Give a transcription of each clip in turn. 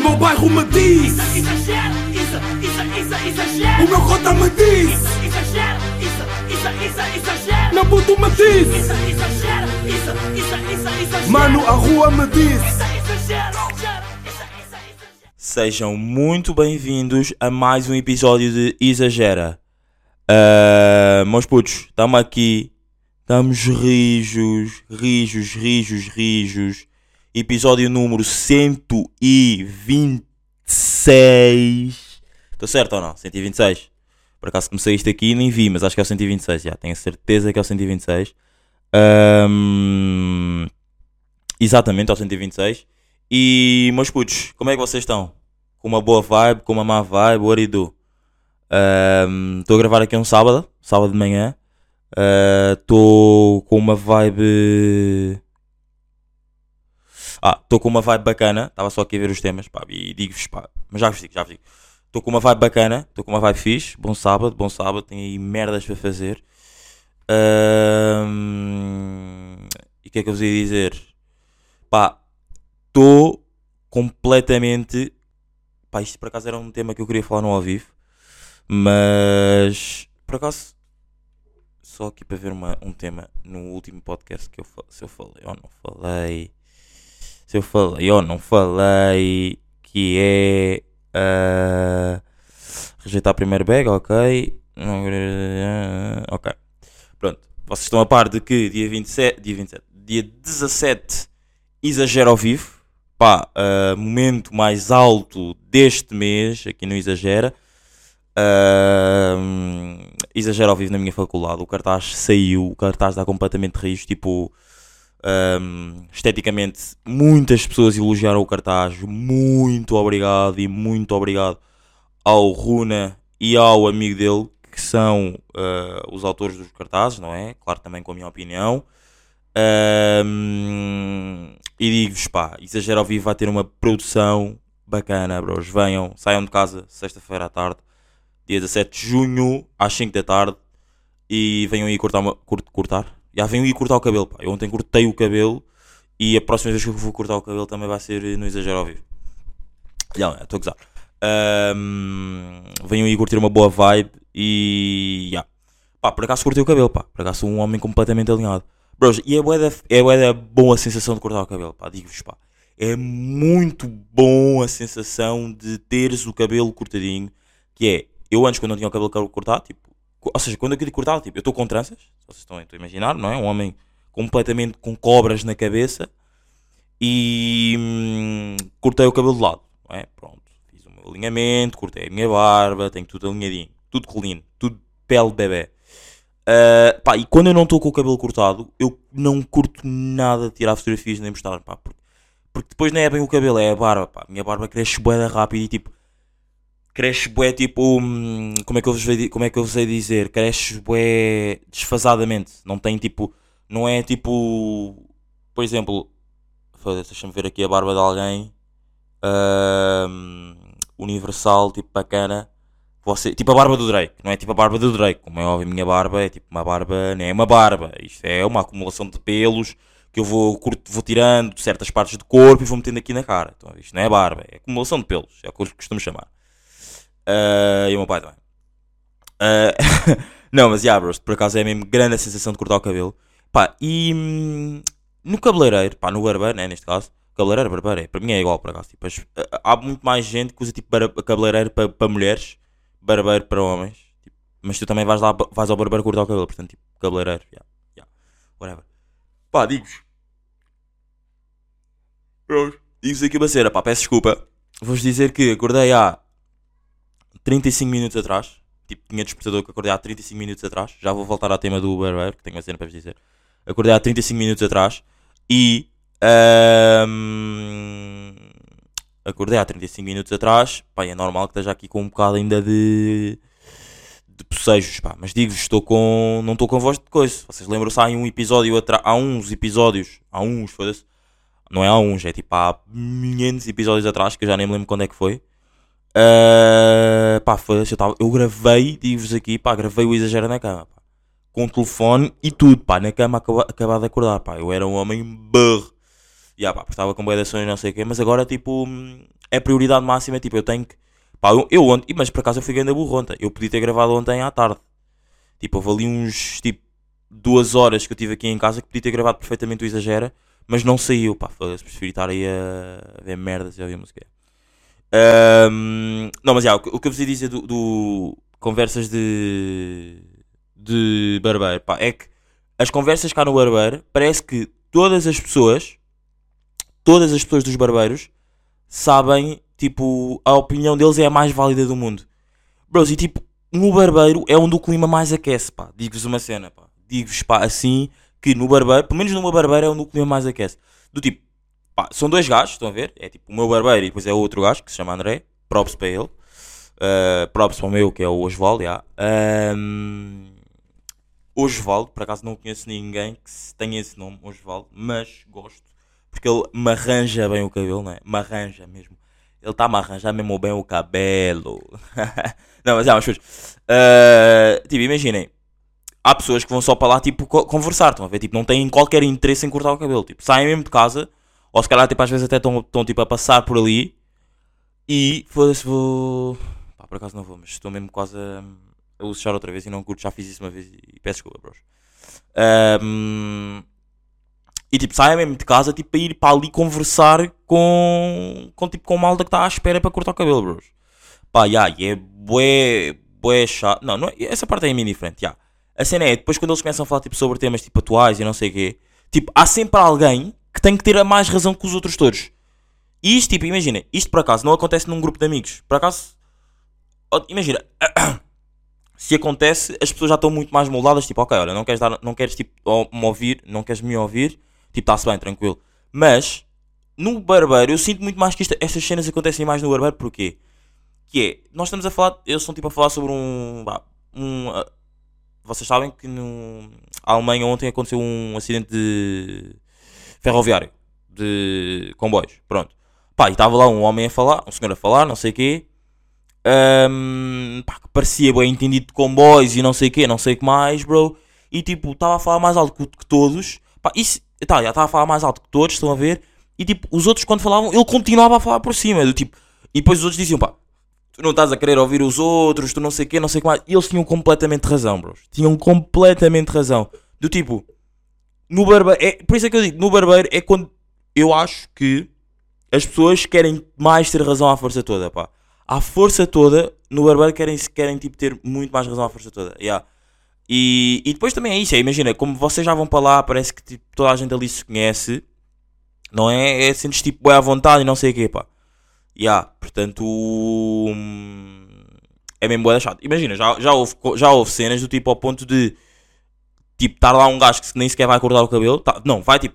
meu bairro me diz Isso, exagero, isso, isso, isso, exagero. O meu cota me diz Isso, exagero, isso, isso, isso, exagero. Meu puto me diz Isso, exagero, isso, isso, isso, exagero. Mano, a rua me diz Isso, exagero. Sejam muito bem-vindos a mais um episódio de Exagera. Uh, meus putos, estamos aqui, estamos rijos, rijos, rijos, rijos. Episódio número 126. Estou certo ou não? 126. Por acaso comecei isto aqui e nem vi, mas acho que é o 126. Já tenho certeza que é o 126. Um, exatamente, é o 126. E, meus putos, como é que vocês estão? Com uma boa vibe, com uma má vibe, what do you do? Estou a gravar aqui um sábado, sábado de manhã. Estou com uma vibe. Ah, estou com uma vibe bacana. Estava só aqui a ver os temas, pá, e digo-vos, pá, mas já vos digo, já vos digo. Estou com uma vibe bacana, estou com uma vibe fixe. Bom sábado, bom sábado, tenho aí merdas para fazer. Ahm, E o que é que eu vos ia dizer? Pá, estou completamente. Pá, isto por acaso era um tema que eu queria falar no ao vivo, mas por acaso, só aqui para ver uma, um tema no último podcast que eu se eu falei ou não falei, se eu falei ou não falei, que é ah, rejeitar primeiro bag, ok, Não, ah, ok, pronto, vocês estão a par de que dia 27, dia 27, dia 17 exagero ao vivo. Pá, ah, momento mais alto deste mês, aqui no Exagera. Ah, exagero ao vivo na minha faculdade. O cartaz saiu, o cartaz está completamente rijo. Tipo, ah, esteticamente, muitas pessoas elogiaram o cartaz. Muito obrigado e muito obrigado ao Runa e ao amigo dele, que são ah, os autores dos cartazes, não é? Claro, também com a minha opinião. Ahm, e digo-vos, pá, Exagero ao Vivo vai ter uma produção bacana, bros. Venham, saiam de casa sexta-feira à tarde, dia 17 de junho, às 5 da tarde, e venham aí cortar, uma, cur- cortar? Já venham aí cortar o cabelo, pá. Eu ontem cortei o cabelo e a próxima vez que eu vou cortar o cabelo também vai ser no Exagero ao Vivo. Já, estou a gozar. Ahm, venham aí curtir uma boa vibe e. já. Pá, por acaso cortei o cabelo, pá. Por acaso sou um homem completamente alinhado. Bros, e é bué da, é boa a sensação de cortar o cabelo, pá, digo-vos, pá. É muito bom a sensação de teres o cabelo cortadinho, que é, eu antes quando não tinha o cabelo cortado, tipo, ou seja, quando eu queria cortar, tipo, eu estou com tranças, vocês estão, a imaginar, não é? Um homem completamente com cobras na cabeça e hum, cortei o cabelo de lado, não é? Pronto, fiz o meu alinhamento, cortei a minha barba, tenho tudo alinhadinho, tudo clean, tudo pele bebê. Uh, pá, e quando eu não estou com o cabelo cortado, eu não curto nada de tirar fotografias nem mostrar, pá, porque, porque depois não é bem o cabelo, é a barba, pá. Minha barba cresce bué da rápido e tipo, cresce bué tipo, hum, como é que eu vos, como é que eu vos hei dizer? Cresce bué desfasadamente, não tem tipo, não é tipo, por exemplo, deixa-me ver aqui a barba de alguém, hum, universal, tipo bacana. Você, tipo a barba do Drake, não é tipo a barba do Drake, como é óbvio, a minha barba é tipo uma barba, não é uma barba, isto é uma acumulação de pelos que eu vou, curto, vou tirando de certas partes do corpo e vou metendo aqui na cara. Então, isto não é barba, é acumulação de pelos, é o que eu costumo chamar. Ah, e o meu pai também. Ah, não, mas já, bros, por acaso é mesmo grande a sensação de cortar o cabelo. Pá, e hum, no cabeleireiro, pá, no barbeiro, né, neste caso, cabeleireiro, barbeiro, é, para mim é igual, por acaso. Tipo, as- há muito mais gente que usa tipo cabeleireiro para, para mulheres barbeiro para homens. Tipo, mas tu também vais lá, vais ao barbeiro cortar o cabelo, portanto, tipo, cabeleireiro, yeah, yeah, whatever. Pá, digo-vos. Digo-vos aqui uma cena, pá, peço desculpa. Vou-vos dizer que acordei há 35 minutos atrás. Tipo, tinha despertador que acordei há 35 minutos atrás. Já vou voltar ao tema do barbeiro, que tenho uma cena para vos dizer. Acordei há 35 minutos atrás e. ahm, acordei há 35 minutos atrás. Pá, é normal que esteja aqui com um bocado ainda de. de bocejos, pá. Mas digo-vos, estou com. não estou com voz de coisa. Vocês lembram-se há um episódio atrás. Há uns episódios. Há uns, foda-se. Não é há uns, é tipo há 500 episódios atrás, que eu já nem me lembro quando é que foi. Ah, pá, foda-se, eu, eu gravei, digo-vos aqui, pá, gravei o Exagero na cama, pá. Com o telefone e tudo, pá, na cama acaba, acabado de acordar, pá. Eu era um homem burro. Yeah, pá, estava com boa de ações, não sei o quê, mas agora, tipo, hum, é prioridade máxima, tipo, eu tenho que... Pá, eu, eu ontem, mas por acaso eu fui grande burro ontem, eu podia ter gravado ontem à tarde. Tipo, houve ali uns, tipo, duas horas que eu tive aqui em casa que podia ter gravado perfeitamente o Exagera, mas não saiu, pá, foda-se, preferi estar aí a, a ver merdas e a ouvir música. Ahm, não, mas já, o, que- eu vos ia dizer do, do conversas de, de barbeiro, pá, é que as conversas cá no barbeiro, parece que todas as pessoas, todas as pessoas dos barbeiros, sabem, tipo, a opinião deles é a mais válida do mundo. Bros, e tipo, no barbeiro é onde o clima mais aquece, pá. Digo-vos uma cena, pá. Digo-vos, pá, assim, que no barbeiro, pelo menos no meu barbeiro é onde o clima mais aquece. Do tipo, pá, são dois gajos, estão a ver? É tipo o meu barbeiro e depois é outro gajo que se chama André. Props para ele. Uh, props para o meu, que é o Osvaldo, já. Um, Osvaldo, por acaso não conheço ninguém que tenha esse nome, Osvaldo, mas gosto. Porque ele me arranja bem o cabelo, não é? Me arranja mesmo. Ele está a arranjar mesmo bem o cabelo. não, mas é, mas putos, uh, Tipo, imaginem. Há pessoas que vão só para lá, tipo, co- conversar, estão a ver? Tipo, não têm qualquer interesse em cortar o cabelo. Tipo, saem mesmo de casa, ou se calhar, tipo, às vezes até estão, tipo, a passar por ali. E, foda-se, vou... Pá, por acaso não vou, mas estou mesmo quase a, a luxar outra vez e não curto, já fiz isso uma vez e peço desculpa, bros. Ahm, e tipo, saia mesmo de casa tipo, para ir para ali conversar com, com, tipo, com malta que está à espera para cortar o cabelo, bros. Pá, e é bué, bué chato. Não, não é- essa parte é mini diferente, já. A cena é, depois quando eles começam a falar tipo, sobre temas tipo, atuais e não sei o quê, tipo, há sempre alguém que tem que ter a mais razão que os outros todos. E isto, tipo, imagina, isto por acaso não acontece num grupo de amigos. Por acaso, imagina, se acontece, as pessoas já estão muito mais moldadas, tipo, ok, olha, não queres, dar, não queres tipo, me ouvir, não queres me ouvir, tipo, está-se bem, tranquilo. Mas, no barbeiro, eu sinto muito mais que isto, estas cenas acontecem mais no barbeiro, porquê? Que é, nós estamos a falar, eles estão tipo a falar sobre um, um ah, vocês sabem que no Alemanha ontem aconteceu um acidente de ferroviário, de comboios, pronto. Pá, e estava lá um homem a falar, um senhor a falar, não sei o quê, Ahm, pá, que parecia bem entendido de comboios e não sei o quê, não sei o que mais, bro. E tipo, estava a falar mais alto que todos. Pá, isso, tá, já estava a falar mais alto que todos, estão a ver? E tipo, os outros quando falavam, ele continuava a falar por cima, do tipo, e depois os outros diziam, pá, tu não estás a querer ouvir os outros, tu não sei o quê, não sei o que mais. E eles tinham completamente razão, bros. Tinham completamente razão. Do tipo, no barbeiro, é, por isso é que eu digo, no barbeiro é quando eu acho que as pessoas querem mais ter razão à força toda, pá. À força toda, no barbeiro querem, querem tipo, ter muito mais razão à força toda. Yeah. E, e depois também é isso, é, imagina, como vocês já vão para lá, parece que tipo, toda a gente ali se conhece, não é? É sentes tipo bem à vontade e não sei o quê, pá. Yeah, portanto, hum, é mesmo boa chato. Imagina, já, já, houve, já houve cenas do tipo ao ponto de tipo estar lá um gajo que nem sequer vai cortar o cabelo, tá, não, vai tipo,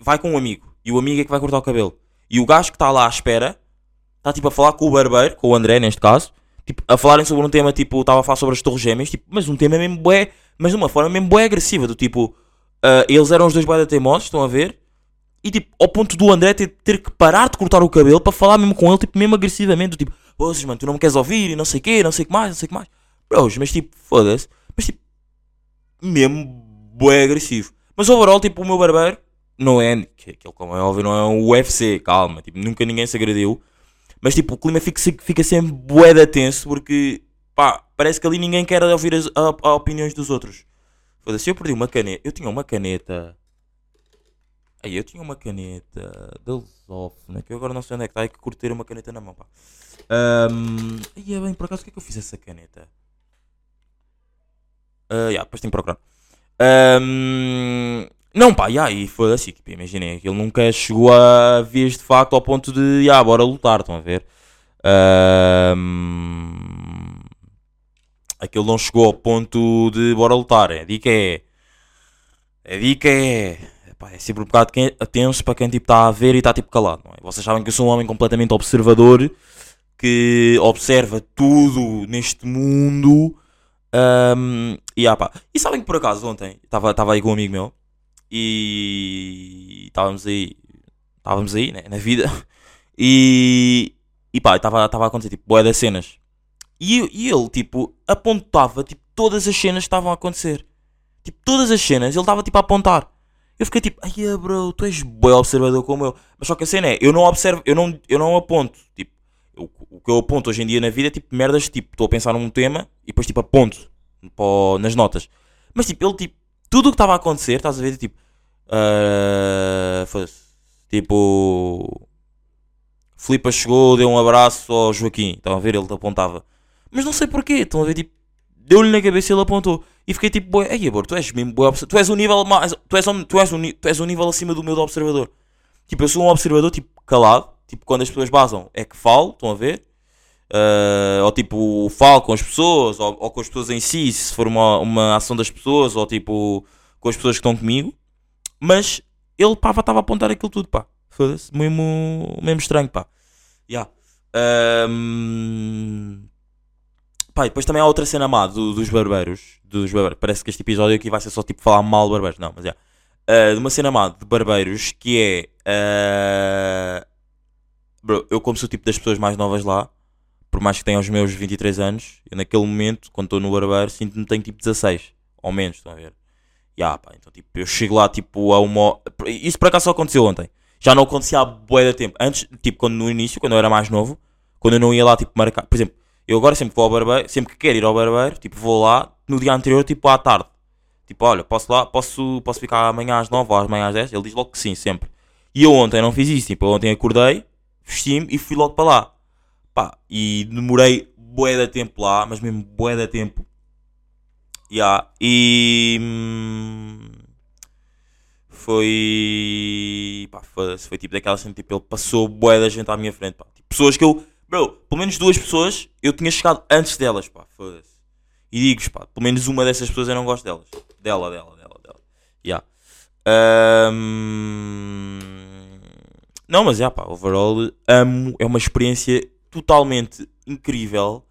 vai com um amigo e o amigo é que vai cortar o cabelo. E o gajo que está lá à espera está tipo a falar com o barbeiro, com o André neste caso, tipo, a falarem sobre um tema tipo, estava a falar sobre as torres gêmeas, tipo, mas um tema mesmo bué, mas de uma forma mesmo bué agressiva, do tipo, ah, eles eram os dois bué da teimosos, estão a ver? E tipo, ao ponto do André ter, ter que parar de cortar o cabelo para falar mesmo com ele, tipo, mesmo agressivamente, do tipo, vocês, mano, tu não me queres ouvir e não sei o quê, não sei o que mais, não sei o que mais. Bros, mas tipo, foda-se, mas tipo, mesmo bué agressivo. Mas overall, tipo, o meu barbeiro não é, que aquele como é óbvio, não é um UFC, calma, tipo, nunca ninguém se agrediu. Mas tipo, o clima fica, fica sempre bué da tenso porque, pá, parece que ali ninguém quer ouvir as a, a opiniões dos outros. Foda-se, eu perdi uma caneta, eu tinha uma caneta... Aí eu tinha uma caneta da Lusófona, que eu agora não sei onde é que está, é que curto ter uma caneta na mão, pá. Um, e é bem, por acaso, o que é que eu fiz essa caneta? Ah, yeah, depois tenho que procurar. Ahm, não, pá, yeah, e foi assim, tipo, imaginei, aquilo nunca chegou a vez de facto ao ponto de, yeah, bora lutar, estão a ver? Ahm, aquilo não chegou ao ponto de bora lutar, a dica é, a dica é, pá, é sempre um bocado que- tenso para quem tipo está a ver e está tipo calado, não é? Vocês sabem que eu sou um homem completamente observador, que observa tudo neste mundo, Ahm, e, ah, pá. e sabem que por acaso ontem estava aí com um amigo meu e estávamos aí, estávamos aí né, na vida e, e pá, estava a acontecer tipo boé das cenas e, e ele tipo apontava tipo todas as cenas que estavam a acontecer, tipo todas as cenas ele estava tipo a apontar Eu fiquei tipo, ai é, bro, tu és bem observador como eu. Mas só que a cena é, eu não observo, eu não, eu não aponto. Tipo, o que eu aponto hoje em dia na vida é tipo merdas, tipo, estou a pensar num tema e depois tipo aponto o- nas notas. Mas tipo, ele tipo, tudo o que estava a acontecer, estás a ver, tipo, ah, foda-se, tipo, Filipa chegou, deu um abraço ao Joaquim, estão a ver, ele apontava. Mas não sei porquê, estão a ver, tipo, deu-lhe na cabeça e ele apontou. E fiquei tipo, bué, ei, amor, tu és mesmo observador. Tu és um nível mais. Tu és, um- tu, és um, tu és um nível acima do meu de observador. Tipo, eu sou um observador, tipo, calado. Tipo, quando as pessoas basam, é que falo, estão a ver? Ah, ou tipo, falo com as pessoas, ou, ou com as pessoas em si, se for uma, uma ação das pessoas, ou tipo, com as pessoas que estão comigo. Mas ele, pá, estava a apontar aquilo tudo, pá. Foda-se, mesmo, mesmo estranho, pá. Yeah. Ahm, Pá, depois também há outra cena má do- dos barbeiros. Dos barbeiros. Parece que este episódio aqui vai ser só tipo falar mal de barbeiros. Não, mas é. Ah, de uma cena má de barbeiros que é. ah, bro, eu como sou o tipo das pessoas mais novas lá, por mais que tenha os meus 23 anos, eu naquele momento, quando estou no barbeiro, sinto-me tenho tipo 16. Ou menos, estão a ver? Ya, pá, então tipo, eu chego lá tipo a uma. Isso por acaso só aconteceu ontem. Já não acontecia há bué de tempo. Antes, tipo, quando no início, quando eu era mais novo, quando eu não ia lá tipo marcar. Por exemplo, eu agora sempre vou ao barbeiro, sempre que quero ir ao barbeiro, tipo, vou lá no dia anterior, tipo, à tarde. Tipo, olha, posso lá, posso, posso ficar amanhã às 9 ou amanhã às 10? Ele diz logo que sim, sempre. E eu ontem não fiz isso, tipo, eu ontem acordei, vesti-me e fui logo para lá. Pá, e demorei bué de tempo lá, mas mesmo bué de tempo. Ya, e... hum, foi... Pá, foda-se, foi tipo daquela cena, tipo, ele passou bué da gente à minha frente, pá. Tipo, pessoas que eu... Bro, pelo menos duas pessoas, eu tinha chegado antes delas, pá, foda-se. E digo-vos, pá, pelo menos uma dessas pessoas eu não gosto delas. Dela, dela, dela, dela. Ya. Ahm, Não, mas é pá, overall, amo, é uma experiência totalmente incrível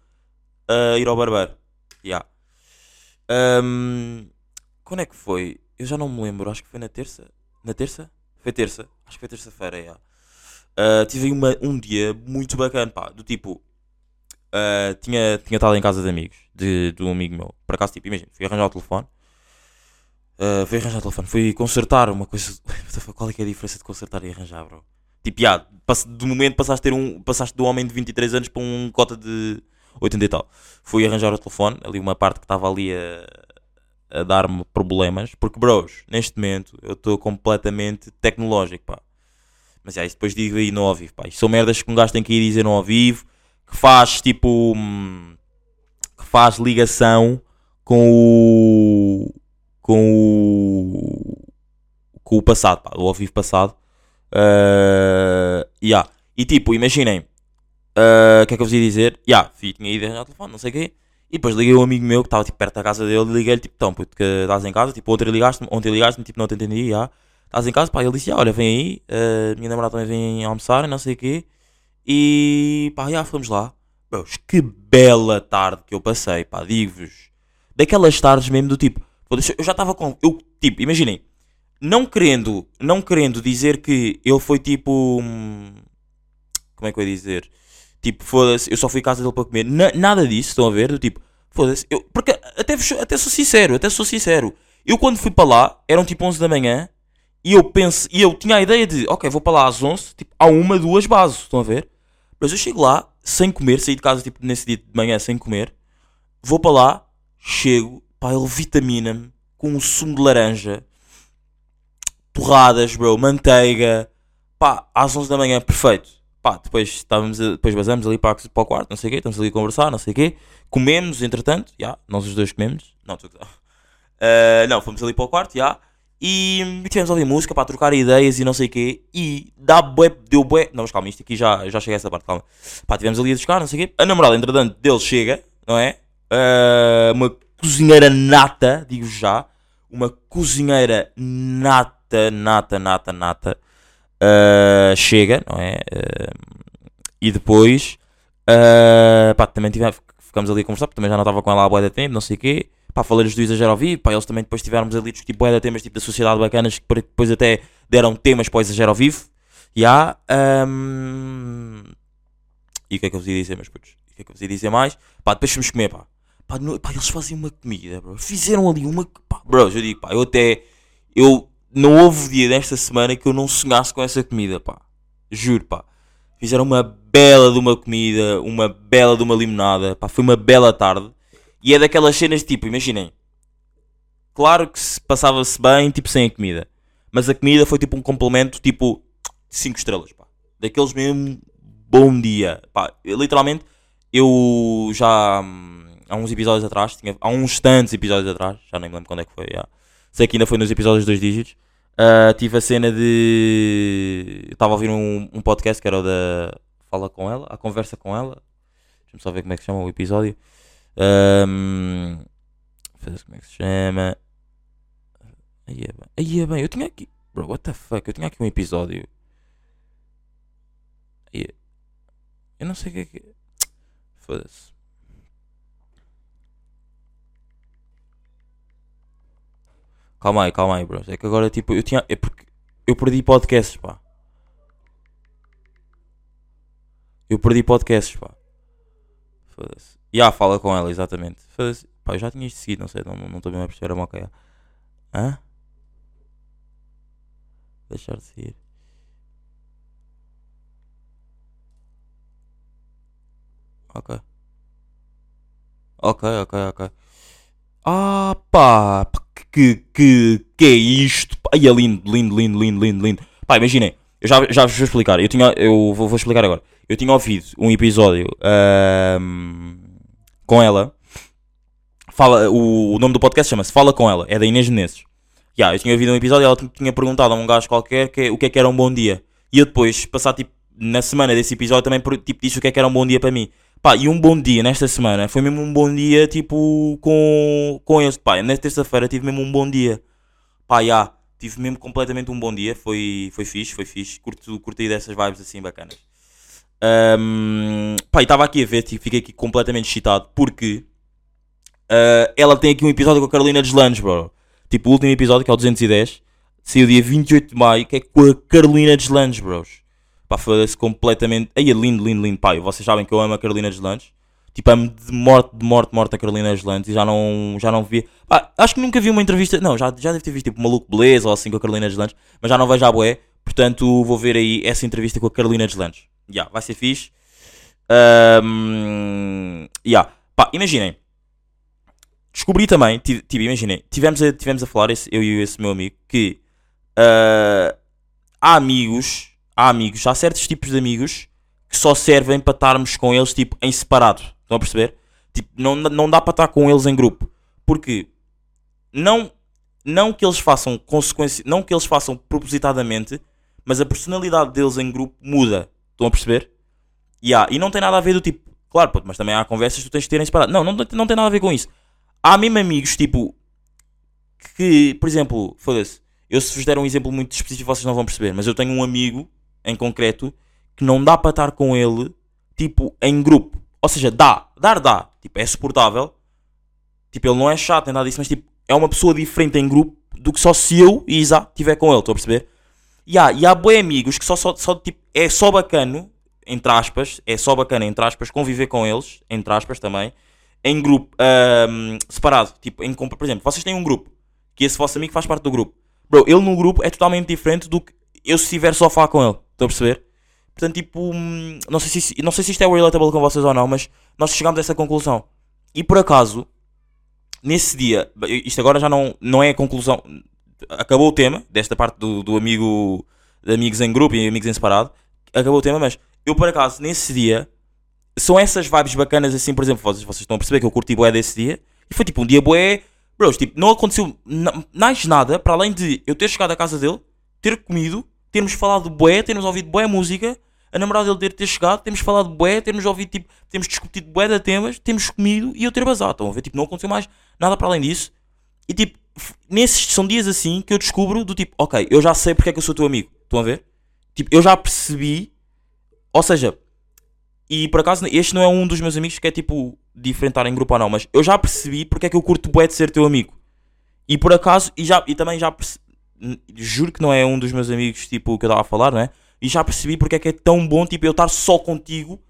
a ir ao barbeiro. Ya. Ahm, Quando é que foi? Eu já não me lembro, acho que foi na terça. Na terça? Foi terça, acho que foi terça-feira, ya. Ah, tive uma- um dia muito bacana, pá, do tipo, ah, tinha, tinha estado em casa de amigos, de, de um amigo meu, por acaso, tipo, imagina, fui arranjar o telefone, ah, fui arranjar o telefone, fui consertar uma coisa, qual é que é a diferença de consertar e arranjar, bro? Tipo, já, de momento passaste, ter um, passaste um homem de 23 anos para um cota de 80 e tal. Fui arranjar o telefone, ali uma parte que estava ali a, a dar-me problemas, porque, bros, neste momento eu estou completamente tecnológico, pá. Mas é, isso depois digo aí no ao vivo, pá. Isto são merdas que um gajo tem que ir dizer no ao vivo, que faz tipo. hum, que faz ligação com o. com o. com o passado, pá. O ao vivo passado. Uh, yeah. E tipo, imaginem. uh, O que é que eu vos ia dizer? Yeah, tinha ido arranjar telefone, não sei o quê. E depois liguei um amigo meu que estava tipo, perto da casa dele e liguei-lhe tipo, então, puto, que estás em casa? Tipo, ontem ligaste-me, ontem ligaste-me, tipo, não te entendi, já. Estás em casa? Pá, ele disse, "Ya, olha, vem aí, eh, minha namorada também vem almoçar, não sei o quê. E pá, já fomos lá. Bros, que bela tarde que eu passei, pá, digo-vos. Daquelas tardes mesmo do tipo, eu já estava com, eu, tipo, imaginem, não querendo, não querendo dizer que ele foi tipo, hum, como é que eu ia dizer? Tipo, foda-se, eu só fui à casa dele para comer. Na- nada disso, estão a ver? Do tipo, foda-se, eu, porque até, até sou sincero, até sou sincero. Eu quando fui para lá, eram tipo 11 da manhã, e eu penso, e eu tinha a ideia de, ok, vou para lá às 11, tipo, há uma, duas bases, estão a ver? Mas eu chego lá, sem comer, saí de casa tipo nesse dia de manhã sem comer, vou para lá, chego, pá, ele vitamina-me com um sumo de laranja, torradas, bro, manteiga, pá, às 11 da manhã, perfeito. Pá, depois, estávamos a- depois vazamos ali para, para o quarto, não sei o quê, estamos ali a conversar, não sei o quê. Comemos, entretanto, já, nós os dois comemos. Não, gozar. Ah, não, fomos ali para o quarto, já. E, e tivemos a ouvir música para trocar ideias e não sei o quê. E dá bué, deu bué. Não, mas calma, isto aqui já, já chega a essa parte, calma. Pá, tivemos ali a buscar, não sei o quê. A namorada, entretanto, dele chega, não é? Ah, uma cozinheira nata, digo já. Uma cozinheira nata, nata, nata, nata. ah, chega, não é? Ah, e depois, ah, pá, também tivemos, ficamos ali a conversar, porque também já não estava com ela há bué de tempo, não sei o quê. Pá, falei-lhes do exagero ao vivo, pá, eles também depois tivemos ali a discutir bué de temas tipo da sociedade bacanas, que depois até deram temas para o exagero ao vivo. E há, ahm, E o que é que eu vos ia dizer, meus putos? O que é que eu vos ia dizer mais? Pá, depois fomos comer, pá. Pá, pá, eles fazem uma comida, bro. Fizeram ali uma. Pá, bro, eu digo, pá, eu até. Eu não houve dia desta semana que eu não sonhasse com essa comida, pá. Juro, pá. Fizeram uma bela de uma comida, uma bela de uma limonada, pá. Foi uma bela tarde. E é daquelas cenas tipo, imaginem. Claro que se passava-se bem, tipo, sem a comida. Mas a comida foi tipo um complemento, tipo, 5 estrelas, pá. Daqueles mesmo, bom dia. Pá, literalmente, eu já, hum, há uns episódios atrás, tinha, há uns tantos episódios atrás, já nem me lembro quando é que foi, já. Sei que ainda foi nos episódios dos dígitos. ah, tive a cena de. Estava a ouvir um, um podcast que era o da. Fala com ela, a conversa com ela. Deixa-me só ver como é que se chama o episódio. Foda-se, como é que se chama? Aí é bem. Aí é bem. Eu tinha aqui. Bro, what the fuck? Eu tinha aqui um episódio. É- Eu não sei o que é que. Foda-se. Calma aí, calma aí, bro. É que agora, tipo, eu tinha. É porque eu perdi podcasts, pá. Eu perdi podcasts, pá. Foda-se. Já, fala com ela, exatamente. Foda-se. Pá, eu já tinha isto seguido, não sei, não estou não, estou bem a perceber a moca. Hã? Deixar de seguir. Ok. Ok, ok, ok. Ah, pá, que, que, que é isto? Ai, é lindo, lindo, lindo, lindo, lindo, lindo. Pá, imaginem, eu já, já vos vou explicar. Eu, tinha, eu vou, vou explicar agora. Eu tinha ouvido um episódio com ela. Fala, o, o nome do podcast chama-se Fala com ela, é da Inês Menezes. Yeah, eu tinha ouvido um episódio e ela tinha- perguntado a um gajo qualquer que, o que é que era um bom dia. E eu depois, passar tipo, na semana desse episódio, também tipo, disse o que é que era um bom dia para mim. Pá, e um bom dia nesta semana foi mesmo um bom dia, tipo, com, com eles. Pá, nesta terça-feira tive mesmo um bom dia. Pá, já, tive mesmo completamente um bom dia. Foi, foi fixe, foi fixe. Curto, curti dessas vibes assim bacanas. Ahm, pá, estava aqui a ver, tipo, fiquei aqui completamente excitado porque ah, ela tem aqui um episódio com a Carolina Deslandes, bro. Tipo, o último episódio, que é o 210, saiu dia 28 de maio, que é com a Carolina Deslandes, bros. Pá, foda-se completamente. Aí lindo, lindo, lindo. Pá, vocês sabem que eu amo a Carolina Deslandes. Tipo, amo de morte, de morte, morte a Carolina Deslandes e já não, já não vi. Pá, acho que nunca vi uma entrevista. Não, já, já deve ter visto tipo Maluco Beleza ou assim com a Carolina Deslandes, mas já não vejo a boé. Portanto, vou ver aí essa entrevista com a Carolina Deslandes. Já, vai ser fixe. Ahm, yeah. Pá, imaginem. Descobri também, tive, tive, imaginem, tivemos a, tivemos a falar, esse- eu e esse meu amigo, que ah, há amigos, há amigos, há certos tipos de amigos que só servem para estarmos com eles tipo em separado. Estão a perceber? Tipo, não, não dá para estar com eles em grupo. Porque não, não que eles façam consequência, não que eles façam propositadamente, mas a personalidade deles em grupo muda. Estão a perceber? E há- e não tem nada a ver do tipo, claro, puto, mas também há conversas que tu tens de ter em separado. Não, não, não tem nada a ver com isso. Há mesmo amigos, tipo, que, por exemplo, foda-se, eu se vos der um exemplo muito específico vocês não vão perceber, mas eu tenho um amigo em concreto que não dá para estar com ele, tipo, em grupo. Ou seja, dá, dar dá, tipo, é suportável. Tipo, ele não é chato nem nada disso, mas tipo, é uma pessoa diferente em grupo do que só se eu e Isa estiver com ele, estou a perceber? E há, e há boi amigos que só, só, só, tipo, é só bacano, entre aspas, é só bacana, entre aspas, conviver com eles, entre aspas também, em grupo, ahm, separado. Tipo, em, por exemplo, vocês têm um grupo, que esse vosso amigo faz parte do grupo. Bro, ele no grupo é totalmente diferente do que eu se estiver só a falar com ele, estão a perceber? Portanto, tipo, hum, não sei, se, não sei se isto é relatable com vocês ou não, mas nós chegamos a essa conclusão. E por acaso, nesse dia, isto agora já não, não é a conclusão, acabou o tema, desta parte do, do amigo, de amigos em grupo e amigos em separado, acabou o tema, mas eu por acaso, nesse dia, são essas vibes bacanas assim, por exemplo, vocês, vocês estão a perceber que eu curti bué desse dia, e foi tipo um dia bué, bros, tipo, não aconteceu mais nada, para além de eu ter chegado à casa dele, ter comido, termos falado bué, termos ouvido bué música, a namorada dele ter, chegado, temos falado bué, termos ouvido, tipo, temos discutido bué de temas, temos comido e eu ter basado, estão a ver, tipo, não aconteceu mais nada para além disso, e tipo, nesses são dias assim que eu descubro do tipo, ok, eu já sei porque é que eu sou teu amigo, estão a ver? Tipo, eu já percebi, ou seja, e por acaso este não é um dos meus amigos que é tipo diferente estar em grupo ou não, mas eu já percebi porque é que eu curto bué de ser teu amigo. E por acaso, e, já, e também já percebi, juro que não é um dos meus amigos tipo que eu estava a falar, não é? E já percebi porque é que é tão bom tipo eu estar só contigo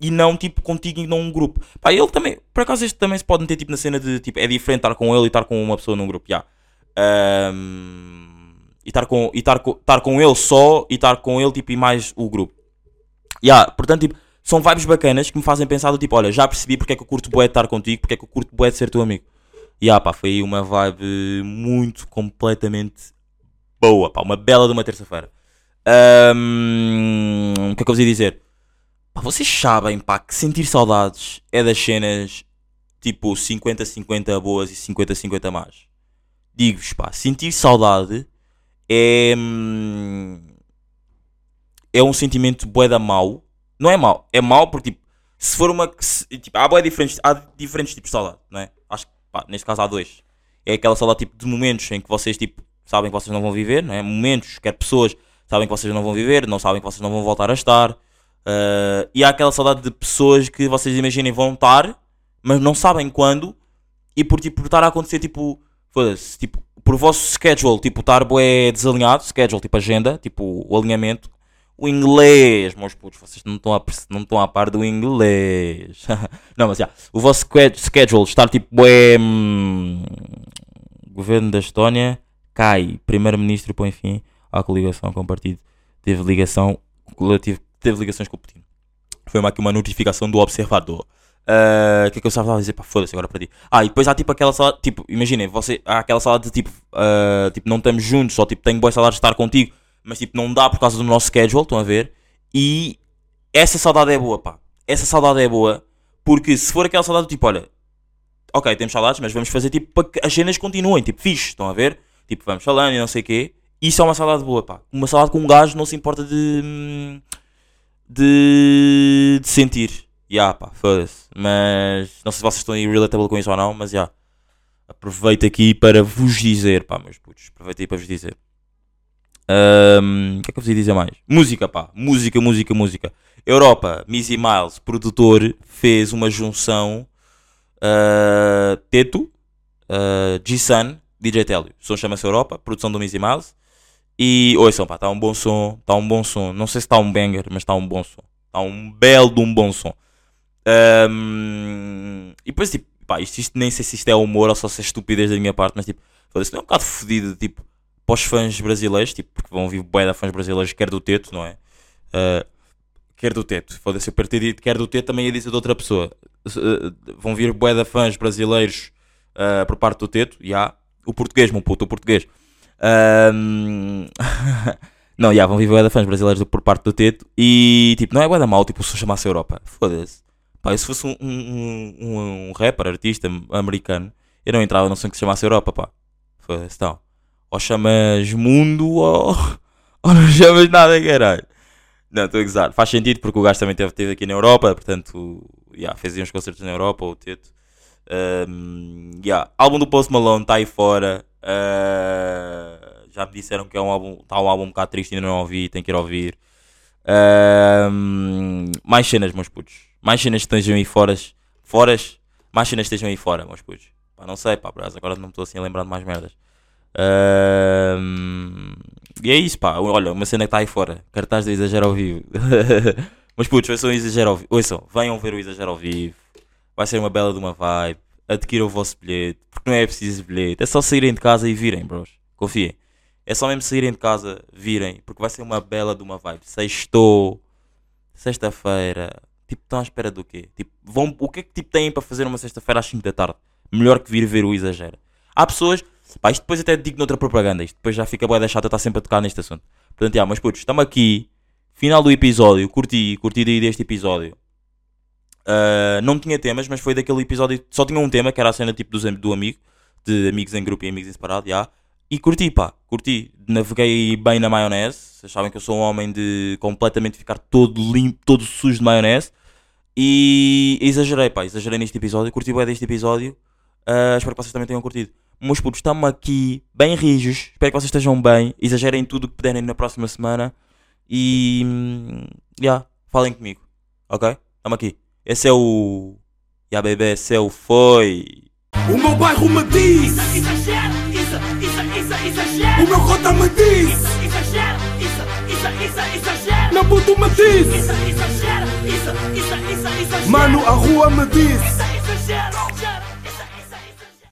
e não tipo contigo e não um grupo. Pá, ele também, por acaso este também se pode meter tipo na cena de tipo é diferente estar com ele e estar com uma pessoa num grupo, já. Ahm, e estar com, e estar com, estar com ele só e estar com ele tipo, e mais o grupo. Yeah, portanto, tipo, são vibes bacanas que me fazem pensar do tipo, olha, já percebi porque é que eu curto bué de estar contigo, porque é que eu curto bué de ser teu amigo. E ah, pá, foi uma vibe muito, completamente boa, pá, uma bela de uma terça-feira. Ahm, o que é que eu vos ia dizer? Pá, vocês sabem, pá, que sentir saudades é das cenas tipo 50-50 boas e 50-50 más. Digo-vos, pá, sentir saudade é. hum, é um sentimento bué da mau. Não é mau, é mau porque, tipo, se for uma. se- tipo, há bué diferentes, há diferentes tipos de saudade, não é? Acho que, pá, neste caso há dois. É aquela saudade, tipo, de momentos em que vocês, tipo, sabem que vocês não vão viver, não é? Momentos, quer pessoas, sabem que vocês não vão viver, não sabem que vocês não vão voltar a estar. Ah, e há aquela saudade de pessoas que vocês imaginem vão estar, mas não sabem quando. E por, tipo, por estar a acontecer, tipo, foda-se, tipo, por vosso schedule, tipo, estar bué desalinhado, schedule, tipo, agenda, tipo, o alinhamento. O inglês, meus putos, vocês não estão a, não estão a par do inglês. não, mas já, o vosso schedule estar, tipo, bué... hum, governo da Estónia cai, primeiro-ministro põe fim à coligação com o partido. Teve ligação, teve, teve ligações com o Putin. Foi uma, aqui uma notificação do observador. Ah, O que é que eu estava a dizer? Pá, foda-se agora para ti. Ah, e depois há tipo aquela sala, tipo, imaginem, você, há aquela sala de tipo, ah, tipo, não estamos juntos, só tipo, tenho boas saudades de estar contigo, mas tipo, não dá por causa do nosso schedule, estão a ver? E essa saudade é boa, pá. Essa saudade é boa, porque se for aquela saudade do tipo, olha, ok, temos saudades, mas vamos fazer tipo para que as cenas continuem, tipo, fixe, estão a ver? Tipo, vamos falando e não sei o quê. Isso é uma saudade boa, pá. Uma saudade com um gajo não se importa de. de. de sentir. Ya, pá, foda-se. Mas. Não sei se vocês estão aí relatable com isso ou não, mas já. Aproveito aqui para vos dizer, pá, meus putos. Aproveito aí para vos dizer. O que é que eu vos ia dizer mais? Música, pá. Música, música, música. Europa, Missy Miles, produtor, fez uma junção. ah, Teto, uh, G-Sun, DJ Telio. O som chama-se Europa, produção do Missy Miles. E ouçam, pá, está um bom som, está um bom som. Não sei se está um banger, mas está um bom som. Está um belo de um bom som. Ahm, e depois, tipo, pá, isto, isto nem sei se isto é humor ou só se é estupidez da minha parte, mas tipo, foda-se, não é um bocado fodido, tipo, para os fãs brasileiros, tipo, porque vão ouvir bué de fãs brasileiros, quer do Teto, não é? Ah, quer do Teto, foda-se, eu per ter dito quer do Teto também ia dizer de outra pessoa. Uh, vão vir bué de fãs brasileiros ah, por parte do Teto, e há o português, meu puto, o português. Ahm, não, já, vão bué de fãs brasileiros por parte do Teto, e tipo, não é bué da mal, tipo, se chamasse Europa, foda-se. Pá, se fosse um, um, um, um rapper, artista americano, eu não entrava num som que se chamasse Europa, pá. Foda-se, então. Ou chamas mundo ou, ou não chamas nada, caralho. Não, estou a gozar. Faz sentido porque o gajo também teve, teve aqui na Europa, portanto, yeah, fez uns concertos na Europa, o Teto. Um, yeah. Álbum do Post Malone está aí fora. Uh, já me disseram que é um álbum, está um álbum um bocado triste, ainda não ouvi, tem que ir ouvir. Mais cenas, meus putos. Mais cenas que estejam aí foras. Foras, mais cenas que estejam aí fora, meus putos. Pá, não sei, pá, acaso agora não estou assim a lembrar de mais merdas. E é isso, pá. Olha, uma cena que está aí fora. Cartaz do Exagero ao vivo. Mas putos, ouçam o Exagero ao vivo. Ouçam, venham ver o Exagero ao vivo. Vai ser uma bela de uma vibe. Adquiram o vosso bilhete. Porque não é preciso bilhete. É só saírem de casa e virem, bros. Confiem. É só mesmo saírem de casa, virem. Porque vai ser uma bela de uma vibe. Sextou. Sexta-feira. Tipo, estão à espera do quê? Tipo, vão, o que é que tipo, têm para fazer uma sexta-feira às 5 da tarde? Melhor que vir ver o Exagero. Há pessoas. Pá, isto depois até digo noutra propaganda. Isto depois já fica boa da chata estar sempre a tocar neste assunto. Portanto, já, mas putos, estamos aqui. Final do episódio. Curti, curti daí deste episódio. Ah, não tinha temas, mas foi daquele episódio. Só tinha um tema, que era a cena tipo am- do amigo. De amigos em grupo e amigos em separado, já. E curti, pá, curti. Naveguei bem na maionese. Vocês sabem que eu sou um homem de completamente ficar todo limpo, todo sujo de maionese. E exagerei, pá, exagerei neste episódio. Curti bem deste episódio. Ah, espero que vocês também tenham curtido. Meus putos, estamos aqui bem rijos. Espero que vocês estejam bem. Exagerem tudo o que puderem na próxima semana. E. hum, Já, falem comigo. Ok? Estamos aqui. Esse é o. Ya, bebê, esse é o Foi. O meu bairro me diz, Exagero, isso, isso, isso, exagero. o meu cota me diz, Exagero, isso, isso, isso, exagero. meu puto me diz, Isso, exagero, isso, isso, isso, exagero. mano, a rua me diz.